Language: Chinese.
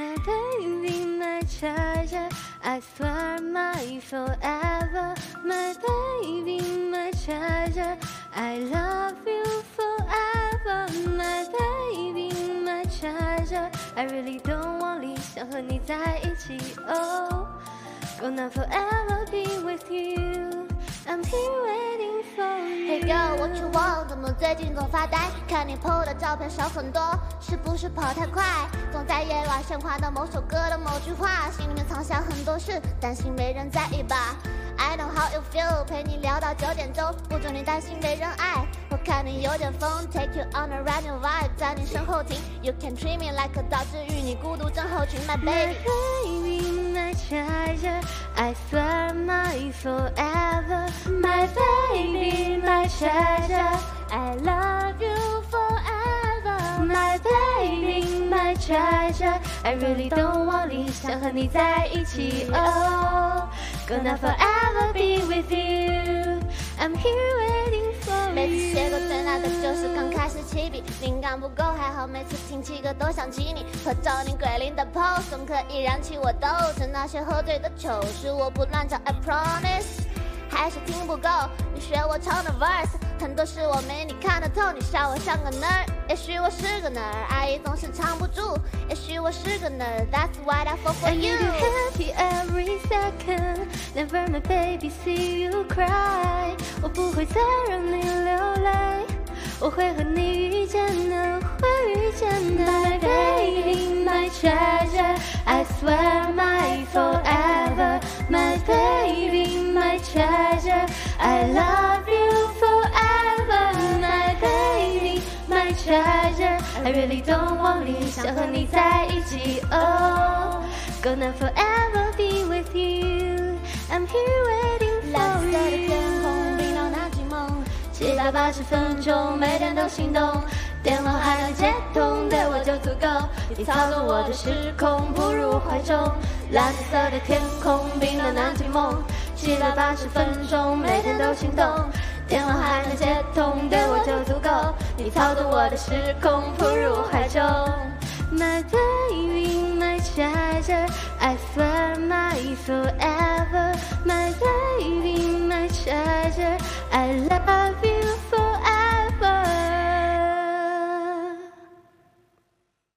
My baby, my treasure, I swear my forever. My baby, my treasure, I love you forever. My baby, my treasure, I really don't want 理想和你在一起。Oh, gonna forever be with you. I'm here waiting for. Hey girl, what you want？怎么最近总发呆？看你 PO 的照片少很多，是不是跑太快？总在夜晚喧哗的某首歌的某句话，心里面藏下很多事，担心没人在意吧？I know how you feel，陪你聊到九点钟，不准你担心没人爱。我看你有点疯，Take you on a ride new vibe，在你身后停。You can treat me like a dog，治愈你孤独症候群，My My baby。baby, my treasure, I swear my forever. My baby, my treasure, I love you forever. My baby, my treasure, I really don't want 理想和你在一起。Oh, gonna forever be with you. I'm here waiting for you. 每次写歌最难的就是刚开始起笔，灵感不够还好，每次听起歌都想起你，和照你归零的 pose，总可以燃起我斗志。那些喝醉的糗事我不乱讲，I promise。还是听不够，你学我唱的 verse，很多事我没你看得透，你笑我像个 nerd，也许我是个 nerd，爱意总是藏不住，也许我是个 nerd，That's why I fall for I need you。you happy every second. Never my baby see you cry. 我不会再让你流泪，我会和你遇见 treasure, I really don't want 理想和你在一起。Oh, gonna forever be with you. I'm here waiting for you. 蓝色的天空.冰冷那寂寞。七百八十分钟，每天都心动，电话还能接通，对我就足够。你操纵我的时空，扑入我怀中。蓝色的天空，冰冷南极梦。七百八十分钟，每天都心动，电话还能接通，对。你操纵我的时空，扑入怀中。My